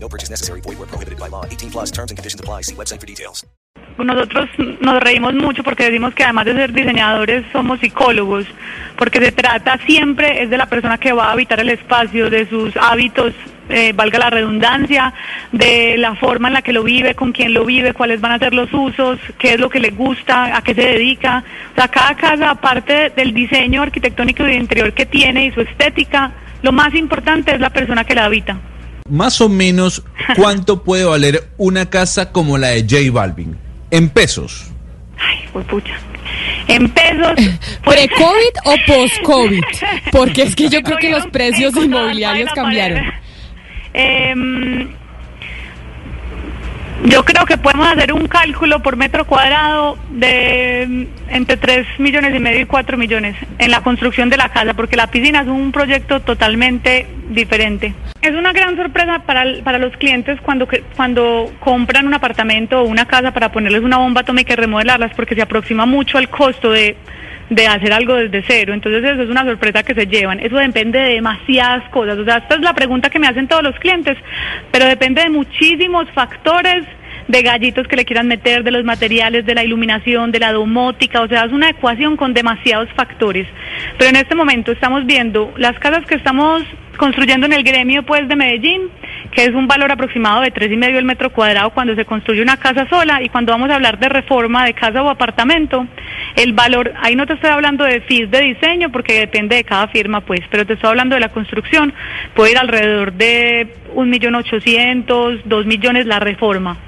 No purchase necessary. Void where prohibited by law. 18 plus terms and conditions apply. See website for details. Nosotros nos reímos mucho porque decimos que además de ser diseñadores somos psicólogos, porque se trata siempre es de la persona que va a habitar el espacio, de sus hábitos, eh, valga la redundancia, de la forma en la que lo vive, con quién lo vive, cuáles van a ser los usos, qué es lo que le gusta, a qué se dedica. O sea, cada casa, aparte del diseño arquitectónico y de interior que tiene y su estética, lo más importante es la persona que la habita. Más o menos, ¿cuánto puede valer una casa como la de J Balvin? En pesos. Ay, pues pucha. En pesos. pues- ¿Pre-COVID o post-COVID? Porque es que yo creo que los precios inmobiliarios cambiaron. Em, yo creo que podemos hacer un cálculo por metro cuadrado de em, entre 3 millones y medio y 4 millones en la construcción de la casa, porque la piscina es un proyecto totalmente diferente. Es una gran sorpresa para, para los clientes cuando, cuando compran un apartamento o una casa para ponerles una bomba atómica y remodelarlas, porque se aproxima mucho al costo de de hacer algo desde cero. Entonces eso es una sorpresa que se llevan. Eso depende de demasiadas cosas. O sea, esta es la pregunta que me hacen todos los clientes, pero depende de muchísimos factores de gallitos que le quieran meter, de los materiales, de la iluminación, de la domótica, o sea, es una ecuación con demasiados factores. Pero en este momento estamos viendo las casas que estamos construyendo en el gremio pues de Medellín, que es un valor aproximado de tres y medio el metro cuadrado cuando se construye una casa sola y cuando vamos a hablar de reforma de casa o apartamento, el valor, ahí no te estoy hablando de fees de diseño porque depende de cada firma pues, pero te estoy hablando de la construcción, puede ir alrededor de un millón ochocientos, dos millones la reforma.